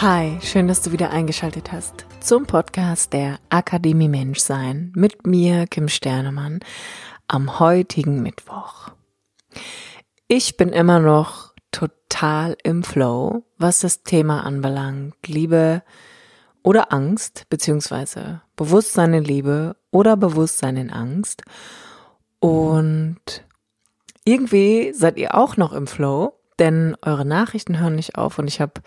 Hi, schön, dass du wieder eingeschaltet hast zum Podcast der Akademie Menschsein mit mir, Kim Sternemann, am heutigen Mittwoch. Ich bin immer noch total im Flow, was das Thema anbelangt. Liebe oder Angst, beziehungsweise Bewusstsein in Liebe oder Bewusstsein in Angst. Und irgendwie seid ihr auch noch im Flow, denn eure Nachrichten hören nicht auf und ich habe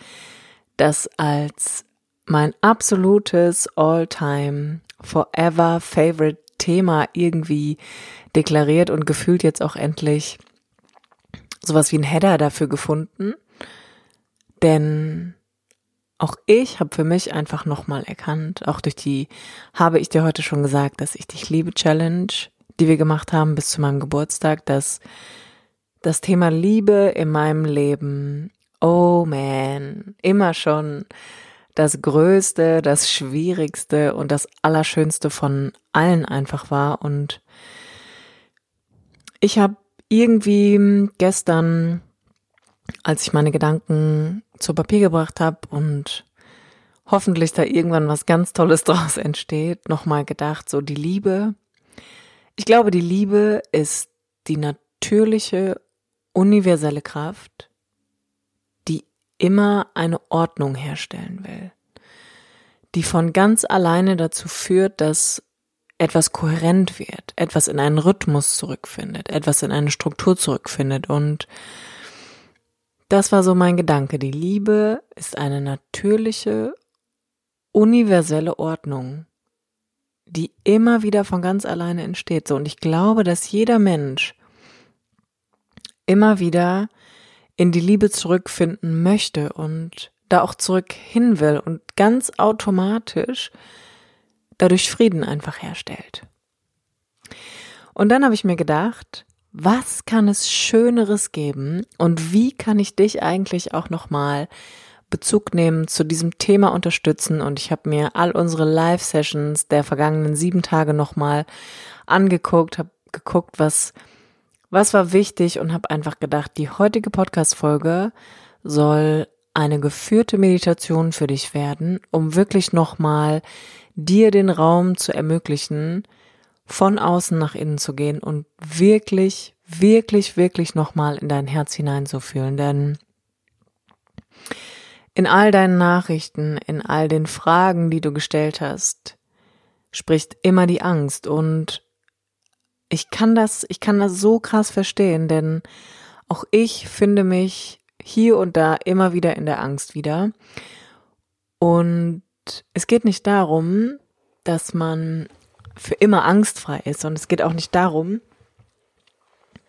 das als mein absolutes All-Time Forever Favorite Thema irgendwie deklariert und gefühlt jetzt auch endlich sowas wie ein Header dafür gefunden. Denn auch ich habe für mich einfach nochmal erkannt, auch durch die, habe ich dir heute schon gesagt, dass ich dich liebe Challenge, die wir gemacht haben bis zu meinem Geburtstag, dass das Thema Liebe in meinem Leben oh man, immer schon das Größte, das Schwierigste und das Allerschönste von allen einfach war. Und ich habe irgendwie gestern, als ich meine Gedanken zu Papier gebracht habe und hoffentlich da irgendwann was ganz Tolles draus entsteht, nochmal gedacht, so die Liebe. Ich glaube, die Liebe ist die natürliche, universelle Kraft, immer eine Ordnung herstellen will, die von ganz alleine dazu führt, dass etwas kohärent wird, etwas in einen Rhythmus zurückfindet, etwas in eine Struktur zurückfindet und das war so mein Gedanke. Die Liebe ist eine natürliche, universelle Ordnung, die immer wieder von ganz alleine entsteht. So, und ich glaube, dass jeder Mensch immer wieder in die Liebe zurückfinden möchte und da auch zurück hin will und ganz automatisch dadurch Frieden einfach herstellt. Und dann habe ich mir gedacht, was kann es Schöneres geben und wie kann ich dich eigentlich auch nochmal Bezug nehmen zu diesem Thema unterstützen und ich habe mir all unsere Live-Sessions der vergangenen sieben Tage nochmal angeguckt, habe geguckt, was was war wichtig und habe einfach gedacht, die heutige Podcast-Folge soll eine geführte Meditation für dich werden, um wirklich nochmal dir den Raum zu ermöglichen, von außen nach innen zu gehen und wirklich, wirklich, wirklich nochmal in dein Herz hineinzufühlen. Denn in all deinen Nachrichten, in all den Fragen, die du gestellt hast, spricht immer die Angst und ich kann das, ich kann das so krass verstehen, denn auch ich finde mich hier und da immer wieder in der Angst wieder. Und es geht nicht darum, dass man für immer angstfrei ist. Und es geht auch nicht darum,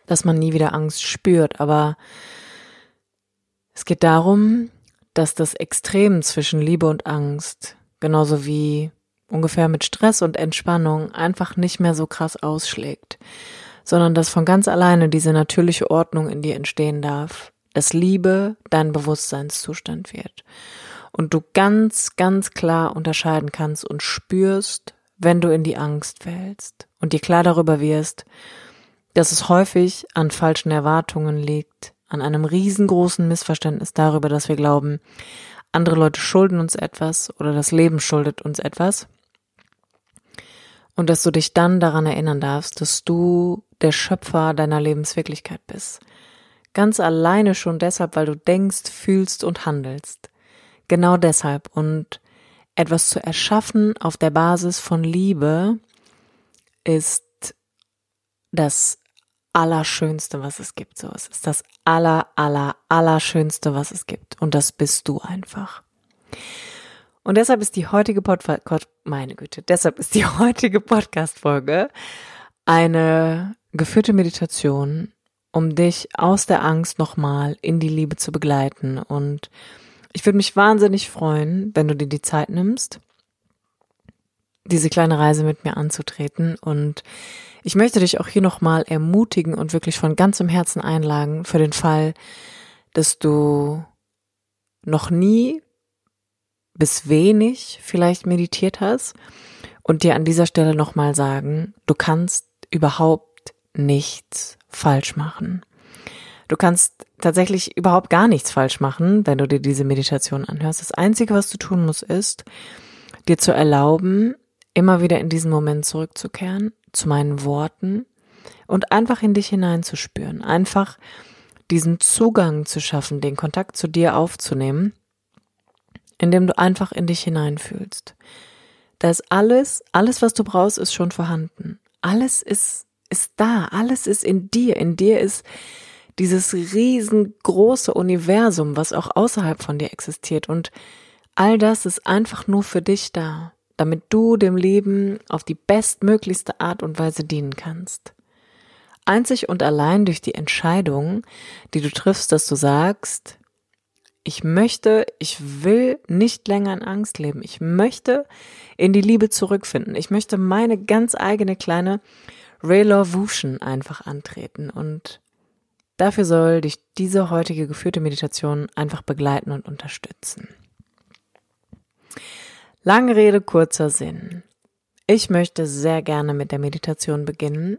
dass man nie wieder Angst spürt. Aber es geht darum, dass das Extrem zwischen Liebe und Angst, genauso wie ungefähr mit Stress und Entspannung einfach nicht mehr so krass ausschlägt, sondern dass von ganz alleine diese natürliche Ordnung in dir entstehen darf, dass Liebe dein Bewusstseinszustand wird. Und du ganz, ganz klar unterscheiden kannst und spürst, wenn du in die Angst fällst und dir klar darüber wirst, dass es häufig an falschen Erwartungen liegt, an einem riesengroßen Missverständnis darüber, dass wir glauben, andere Leute schulden uns etwas oder das Leben schuldet uns etwas und dass du dich dann daran erinnern darfst, dass du der Schöpfer deiner Lebenswirklichkeit bist. Ganz alleine schon deshalb, weil du denkst, fühlst und handelst. Genau deshalb. Und etwas zu erschaffen auf der Basis von Liebe ist das Allerschönste, was es gibt. So, es ist das Aller, Aller, Allerschönste, was es gibt. Und das bist du einfach. Und deshalb ist die heutige Podcast, meine Güte, deshalb ist die heutige Podcast-Folge eine geführte Meditation, um dich aus der Angst nochmal in die Liebe zu begleiten. Und ich würde mich wahnsinnig freuen, wenn du dir die Zeit nimmst, diese kleine Reise mit mir anzutreten. Und ich möchte dich auch hier nochmal ermutigen und wirklich von ganzem Herzen einladen für den Fall, dass du noch nie bis wenig vielleicht meditiert hast und dir an dieser Stelle nochmal sagen, du kannst überhaupt nichts falsch machen. Du kannst tatsächlich überhaupt gar nichts falsch machen, wenn du dir diese Meditation anhörst. Das Einzige, was du tun musst, ist, dir zu erlauben, immer wieder in diesen Moment zurückzukehren, zu meinen Worten und einfach in dich hineinzuspüren. Einfach diesen Zugang zu schaffen, den Kontakt zu dir aufzunehmen, indem du einfach in dich hineinfühlst. Da ist alles, alles, was du brauchst, ist schon vorhanden. Alles ist, ist da. Alles ist in dir. In dir ist dieses riesengroße Universum, was auch außerhalb von dir existiert. Und all das ist einfach nur für dich da, damit du dem Leben auf die bestmöglichste Art und Weise dienen kannst. Einzig und allein durch die Entscheidung, die du triffst, dass du sagst, ich möchte, ich will nicht länger in Angst leben. Ich möchte in die Liebe zurückfinden. Ich möchte meine ganz eigene kleine Relovution einfach antreten. Und dafür soll dich diese heutige geführte Meditation einfach begleiten und unterstützen. Lange Rede, kurzer Sinn. Ich möchte sehr gerne mit der Meditation beginnen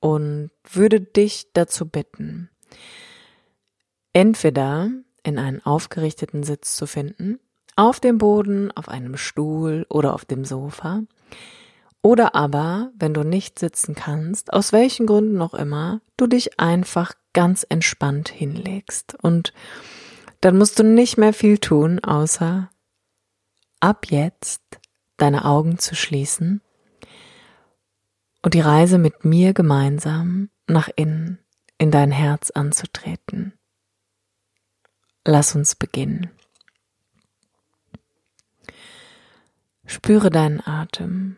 und würde dich dazu bitten, entweder in einen aufgerichteten Sitz zu finden, auf dem Boden, auf einem Stuhl oder auf dem Sofa. Oder aber, wenn du nicht sitzen kannst, aus welchen Gründen auch immer, du dich einfach ganz entspannt hinlegst. Und dann musst du nicht mehr viel tun, außer ab jetzt deine Augen zu schließen und die Reise mit mir gemeinsam nach innen in dein Herz anzutreten. Lass uns beginnen. Spüre deinen Atem.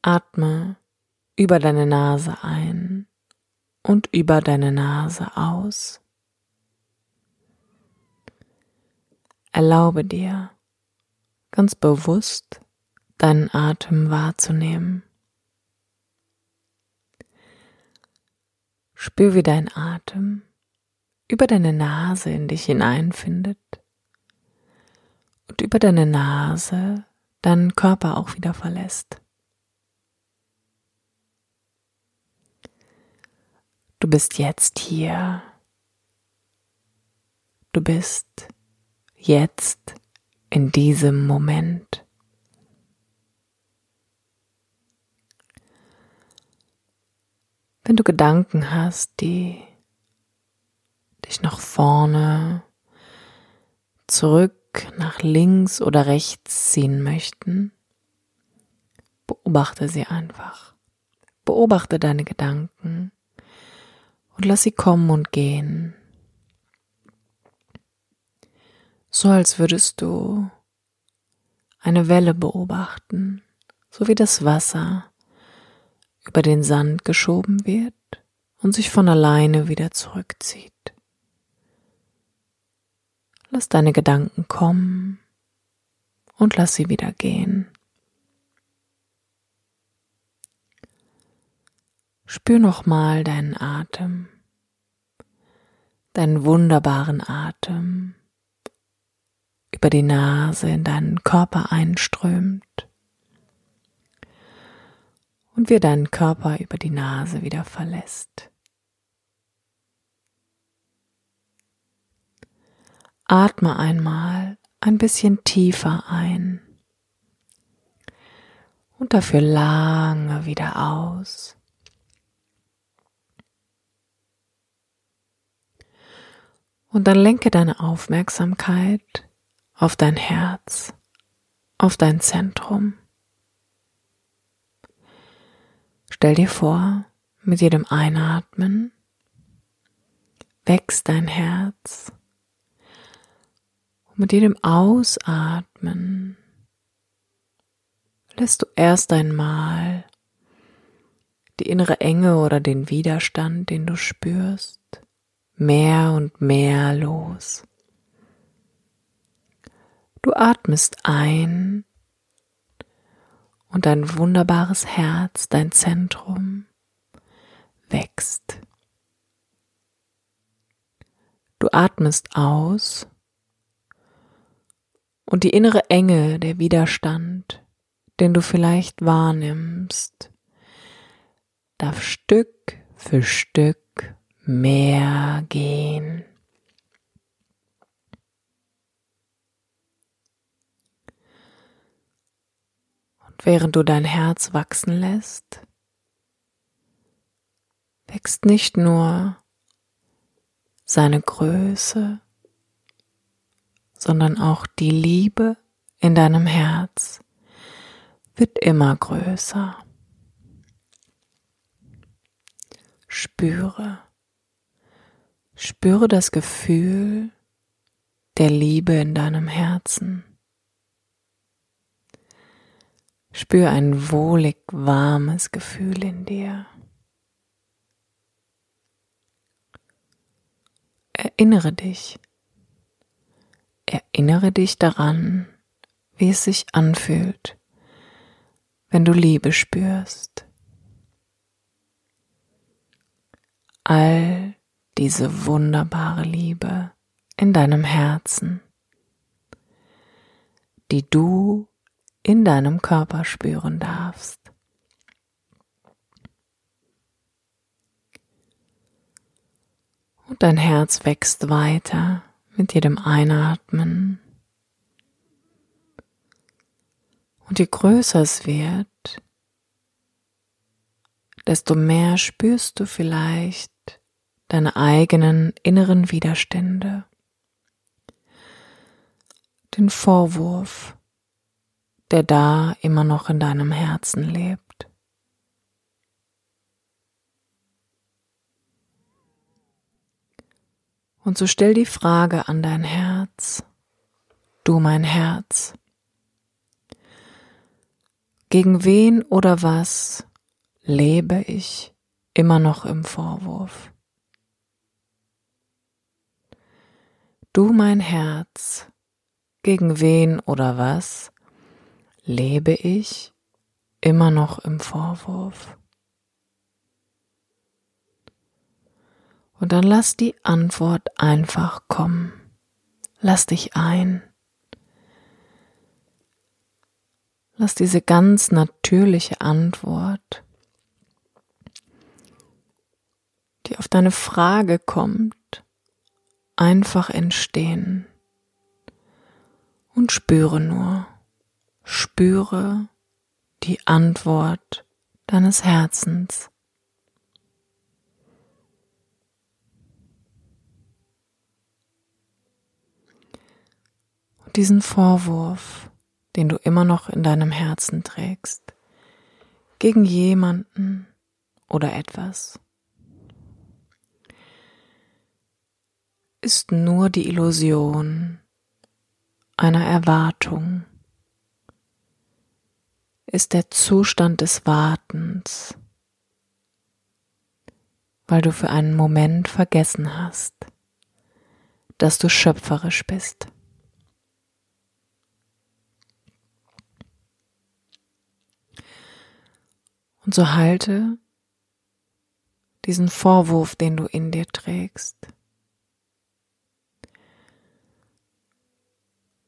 Atme über deine Nase ein und über deine Nase aus. Erlaube dir, ganz bewusst deinen Atem wahrzunehmen. Spür, wie dein Atem über deine Nase in dich hineinfindet und über deine Nase deinen Körper auch wieder verlässt. Du bist jetzt hier. Du bist jetzt in diesem Moment. Wenn du Gedanken hast, die dich nach vorne, zurück, nach links oder rechts ziehen möchten, beobachte sie einfach. Beobachte deine Gedanken und lass sie kommen und gehen. So als würdest du eine Welle beobachten, so wie das Wasser über den Sand geschoben wird und sich von alleine wieder zurückzieht. Lass deine Gedanken kommen und lass sie wieder gehen. Spür nochmal deinen Atem, deinen wunderbaren Atem über die Nase in deinen Körper einströmt und wie deinen Körper über die Nase wieder verlässt. Atme einmal ein bisschen tiefer ein und dafür lange wieder aus. Und dann lenke deine Aufmerksamkeit auf dein Herz, auf dein Zentrum. Stell dir vor, mit jedem Einatmen wächst dein Herz mit jedem Ausatmen lässt du erst einmal die innere Enge oder den Widerstand, den du spürst, mehr und mehr los. Du atmest ein und dein wunderbares Herz, dein Zentrum, wächst. Du atmest aus und die innere Enge, der Widerstand, den du vielleicht wahrnimmst, darf Stück für Stück mehr gehen. Und während du dein Herz wachsen lässt, wächst nicht nur seine Größe, sondern auch die Liebe in deinem Herz wird immer größer. Spüre, spüre das Gefühl der Liebe in deinem Herzen. Spüre ein wohlig warmes Gefühl in dir. Erinnere dich. Erinnere dich daran, wie es sich anfühlt, wenn du Liebe spürst. All diese wunderbare Liebe in deinem Herzen, die du in deinem Körper spüren darfst. Und dein Herz wächst weiter mit jedem Einatmen. Und je größer es wird, desto mehr spürst du vielleicht deine eigenen inneren Widerstände, den Vorwurf, der da immer noch in deinem Herzen lebt. Und so stell die Frage an dein Herz, du mein Herz, gegen wen oder was lebe ich immer noch im Vorwurf? Du mein Herz, gegen wen oder was lebe ich immer noch im Vorwurf? Und dann lass die Antwort einfach kommen. Lass dich ein. Lass diese ganz natürliche Antwort, die auf deine Frage kommt, einfach entstehen. Und spüre nur, spüre die Antwort deines Herzens. Diesen Vorwurf, den du immer noch in deinem Herzen trägst, gegen jemanden oder etwas, ist nur die Illusion einer Erwartung, ist der Zustand des Wartens, weil du für einen Moment vergessen hast, dass du schöpferisch bist. Und so halte diesen Vorwurf, den du in dir trägst.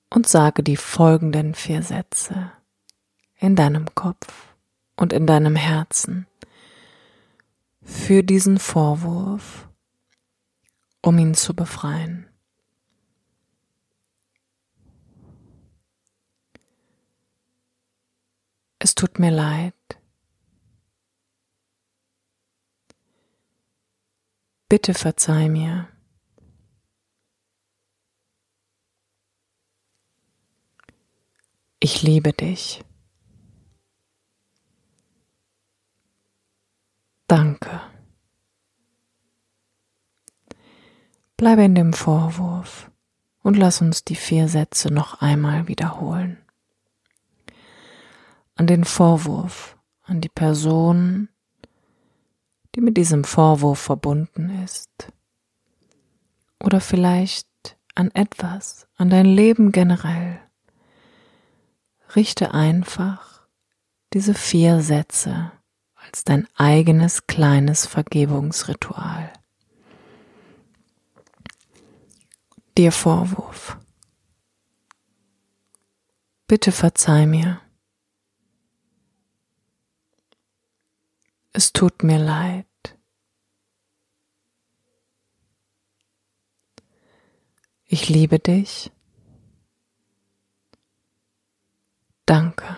Und sage die folgenden vier Sätze in deinem Kopf und in deinem Herzen für diesen Vorwurf, um ihn zu befreien. Es tut mir leid, Bitte verzeih mir. Ich liebe dich. Danke. Bleibe in dem Vorwurf und lass uns die vier Sätze noch einmal wiederholen. An den Vorwurf, an die Person, die mit diesem Vorwurf verbunden ist. oder vielleicht an etwas, an dein Leben generell. Richte einfach diese vier Sätze als dein eigenes kleines Vergebungsritual. Dir Vorwurf. Bitte verzeih mir. Es tut mir leid. Ich liebe dich. Danke.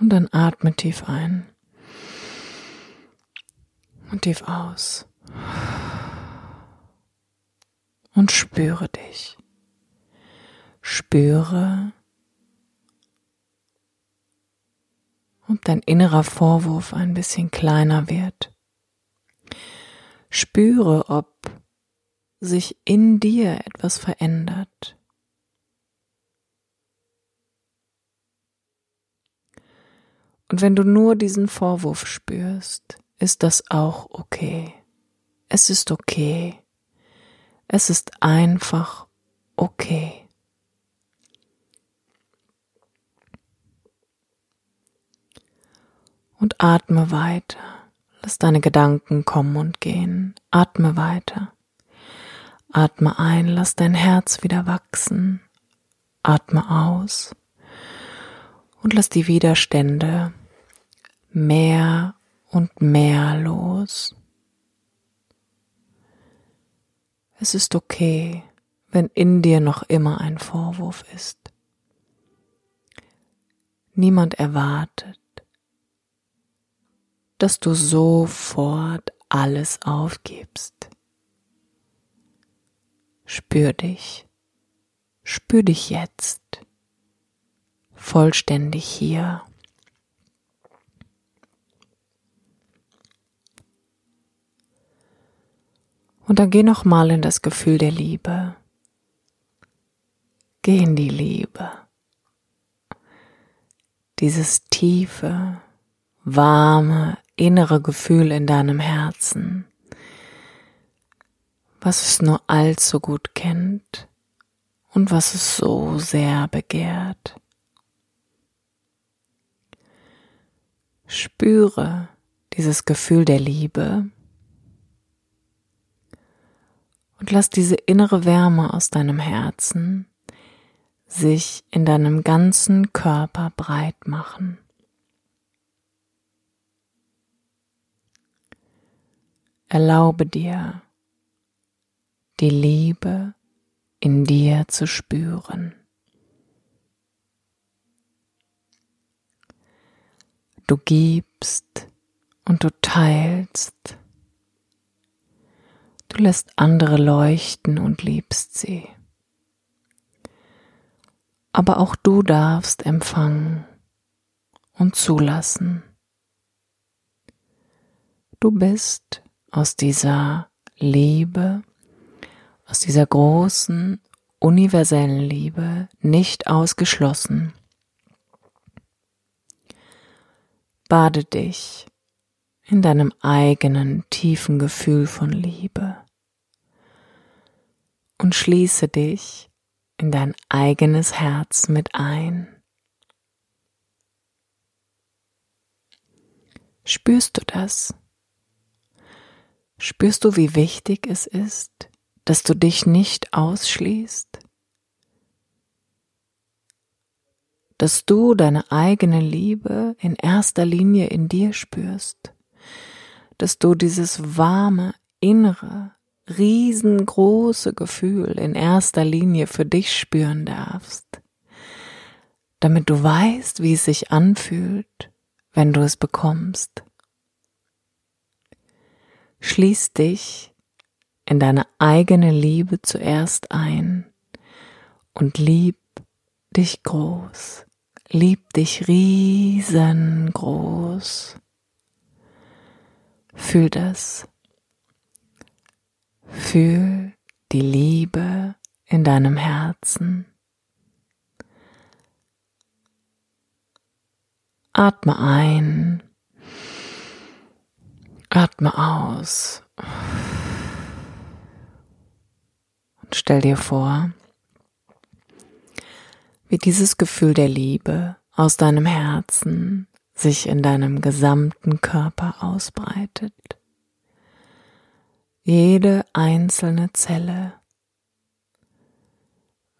Und dann atme tief ein und tief aus. Und spüre dich. Spüre, ob dein innerer Vorwurf ein bisschen kleiner wird. Spüre, ob sich in dir etwas verändert. Und wenn du nur diesen Vorwurf spürst, ist das auch okay. Es ist okay. Es ist einfach okay. Und atme weiter. Lass deine Gedanken kommen und gehen. Atme weiter. Atme ein, lass dein Herz wieder wachsen. Atme aus und lass die Widerstände mehr und mehr los. Es ist okay, wenn in dir noch immer ein Vorwurf ist. Niemand erwartet, dass du sofort alles aufgibst. Spür dich, spür dich jetzt, vollständig hier. Und dann geh noch mal in das Gefühl der Liebe. Geh in die Liebe. Dieses tiefe, warme, innere Gefühl in deinem Herzen, was es nur allzu gut kennt und was es so sehr begehrt. Spüre dieses Gefühl der Liebe und lass diese innere Wärme aus deinem Herzen sich in deinem ganzen Körper breit machen. Erlaube dir, die Liebe in dir zu spüren. Du gibst und du teilst Du lässt andere leuchten und liebst sie. Aber auch du darfst empfangen und zulassen. Du bist aus dieser Liebe, aus dieser großen, universellen Liebe nicht ausgeschlossen. Bade dich in deinem eigenen tiefen Gefühl von Liebe und schließe dich in dein eigenes Herz mit ein. Spürst du das? Spürst du, wie wichtig es ist, dass du dich nicht ausschließt? Dass du deine eigene Liebe in erster Linie in dir spürst? dass du dieses warme, innere, riesengroße Gefühl in erster Linie für dich spüren darfst, damit du weißt, wie es sich anfühlt, wenn du es bekommst. Schließ dich in deine eigene Liebe zuerst ein und lieb dich groß, lieb dich riesengroß. Fühl das. Fühl die Liebe in deinem Herzen. Atme ein. Atme aus. Stell dir vor, wie dieses Gefühl der Liebe aus deinem Herzen sich in deinem gesamten Körper ausbreitet. Jede einzelne Zelle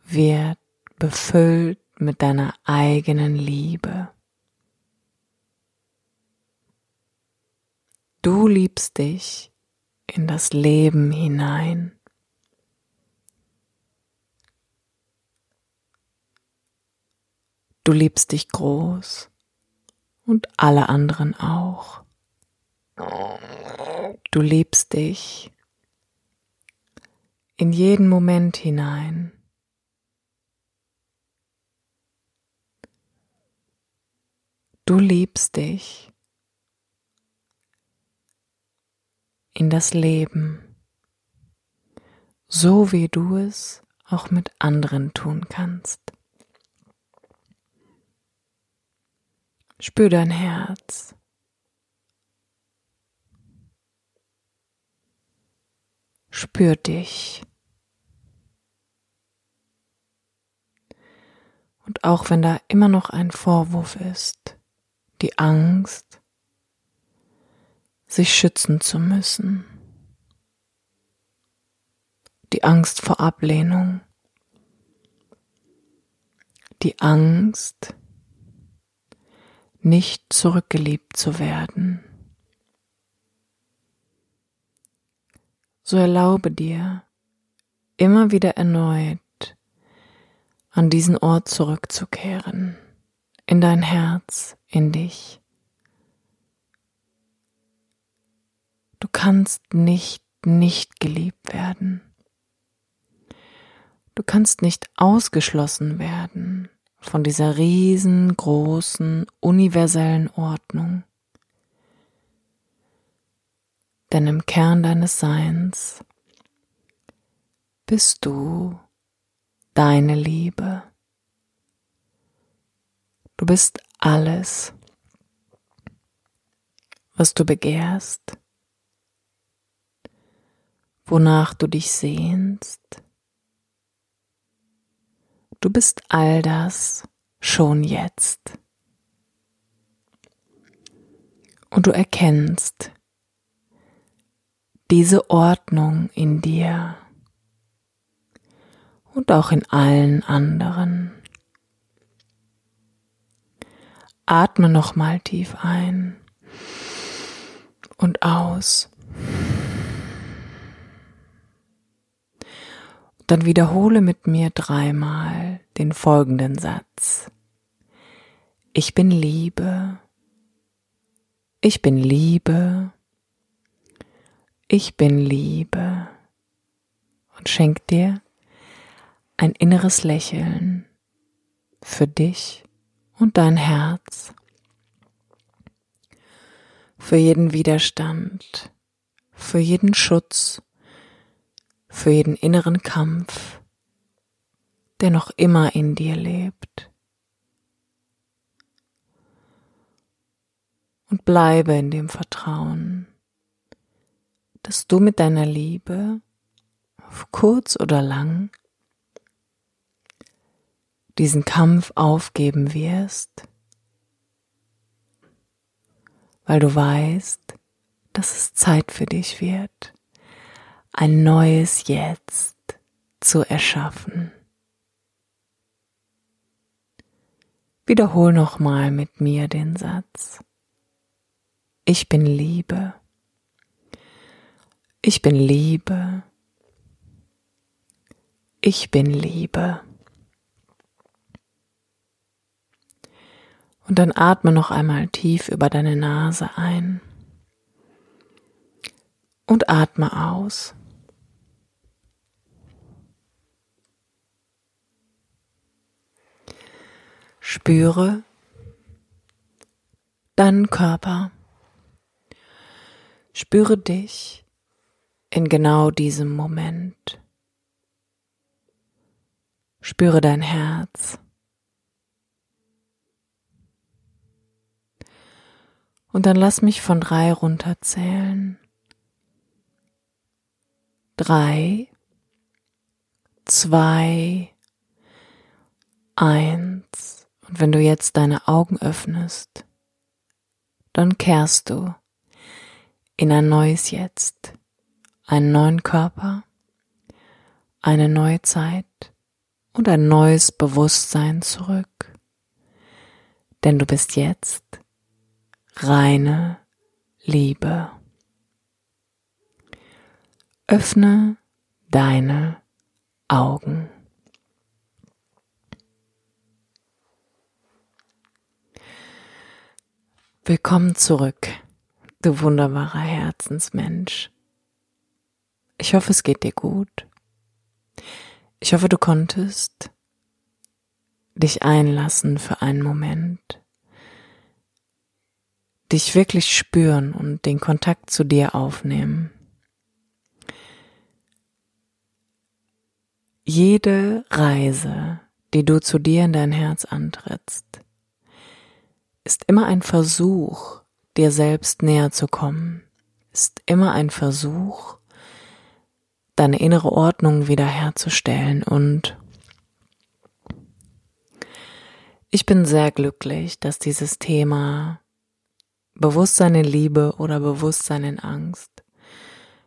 wird befüllt mit deiner eigenen Liebe. Du liebst dich in das Leben hinein. Du liebst dich groß und alle anderen auch. Du liebst dich in jeden Moment hinein. Du liebst dich in das Leben, so wie du es auch mit anderen tun kannst. Spür dein Herz. Spür dich. Und auch wenn da immer noch ein Vorwurf ist, die Angst, sich schützen zu müssen, die Angst vor Ablehnung, die Angst, nicht zurückgeliebt zu werden. So erlaube dir, immer wieder erneut an diesen Ort zurückzukehren, in dein Herz, in dich. Du kannst nicht nicht geliebt werden. Du kannst nicht ausgeschlossen werden von dieser riesengroßen, universellen Ordnung. Denn im Kern deines Seins bist du deine Liebe. Du bist alles, was du begehrst, wonach du dich sehnst. Du bist all das schon jetzt. Und du erkennst diese Ordnung in dir und auch in allen anderen. Atme nochmal tief ein und aus. Dann wiederhole mit mir dreimal den folgenden Satz. Ich bin Liebe. Ich bin Liebe. Ich bin Liebe. Und schenk dir ein inneres Lächeln für dich und dein Herz für jeden Widerstand, für jeden Schutz, für jeden inneren Kampf, der noch immer in dir lebt. Und bleibe in dem Vertrauen, dass du mit deiner Liebe, auf kurz oder lang, diesen Kampf aufgeben wirst, weil du weißt, dass es Zeit für dich wird, ein neues Jetzt zu erschaffen. Wiederhol nochmal mit mir den Satz. Ich bin Liebe. Ich bin Liebe. Ich bin Liebe. Und dann atme noch einmal tief über deine Nase ein und atme aus. Spüre deinen Körper. Spüre dich in genau diesem Moment. Spüre dein Herz. Und dann lass mich von drei runterzählen. Drei, zwei, eins. Und wenn du jetzt deine Augen öffnest, dann kehrst du in ein neues Jetzt, einen neuen Körper, eine neue Zeit und ein neues Bewusstsein zurück. Denn du bist jetzt reine Liebe. Öffne deine Augen. Willkommen zurück, du wunderbarer Herzensmensch. Ich hoffe, es geht dir gut. Ich hoffe, du konntest dich einlassen für einen Moment, dich wirklich spüren und den Kontakt zu dir aufnehmen. Jede Reise, die du zu dir in dein Herz antrittst, ist immer ein Versuch, dir selbst näher zu kommen, ist immer ein Versuch, deine innere Ordnung wiederherzustellen. Und ich bin sehr glücklich, dass dieses Thema Bewusstsein in Liebe oder Bewusstsein in Angst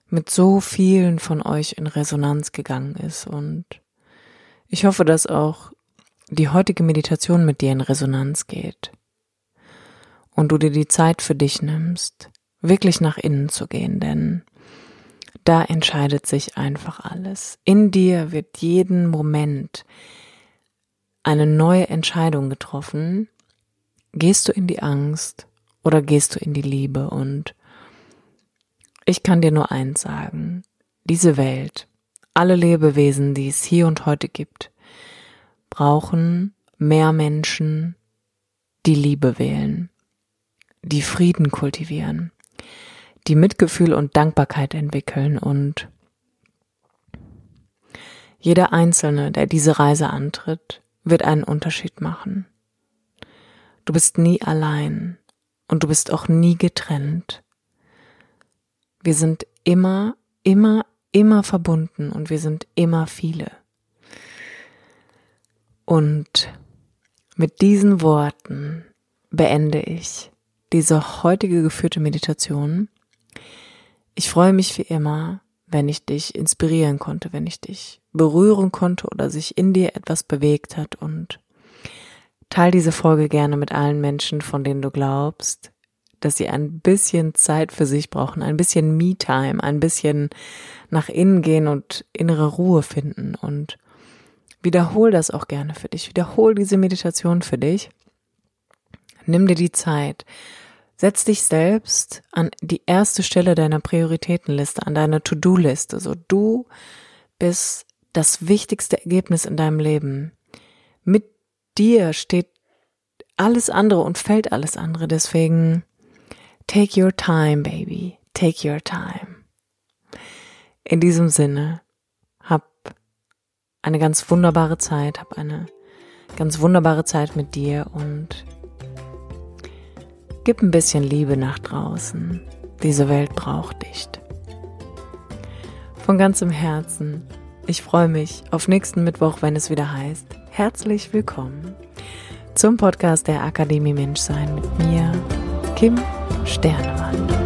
mit so vielen von euch in Resonanz gegangen ist. Und ich hoffe, dass auch die heutige Meditation mit dir in Resonanz geht und du dir die Zeit für dich nimmst, wirklich nach innen zu gehen, denn da entscheidet sich einfach alles. In dir wird jeden Moment eine neue Entscheidung getroffen. Gehst du in die Angst oder gehst du in die Liebe? Und ich kann dir nur eins sagen. Diese Welt, alle Lebewesen, die es hier und heute gibt, brauchen mehr Menschen, die Liebe wählen, die Frieden kultivieren, die Mitgefühl und Dankbarkeit entwickeln und jeder Einzelne, der diese Reise antritt, wird einen Unterschied machen. Du bist nie allein und du bist auch nie getrennt. Wir sind immer, immer, immer verbunden und wir sind immer viele. Und mit diesen Worten beende ich diese heutige geführte Meditation ich freue mich wie immer, wenn ich dich inspirieren konnte, wenn ich dich berühren konnte oder sich in dir etwas bewegt hat und teil diese Folge gerne mit allen Menschen, von denen du glaubst, dass sie ein bisschen Zeit für sich brauchen, ein bisschen Me-Time, ein bisschen nach innen gehen und innere Ruhe finden und wiederhol das auch gerne für dich. Wiederhol diese Meditation für dich. Nimm dir die Zeit. Setz dich selbst an die erste Stelle deiner Prioritätenliste, an deiner To-Do-Liste. So du bist das wichtigste Ergebnis in deinem Leben. Mit dir steht alles andere und fällt alles andere. Deswegen take your time, baby. Take your time. In diesem Sinne, hab eine ganz wunderbare Zeit, hab eine ganz wunderbare Zeit mit dir und Gib ein bisschen Liebe nach draußen. Diese Welt braucht dich. Von ganzem Herzen. Ich freue mich auf nächsten Mittwoch, wenn es wieder heißt, herzlich willkommen zum Podcast der Akademie Menschsein mit mir, Kim Sternemann.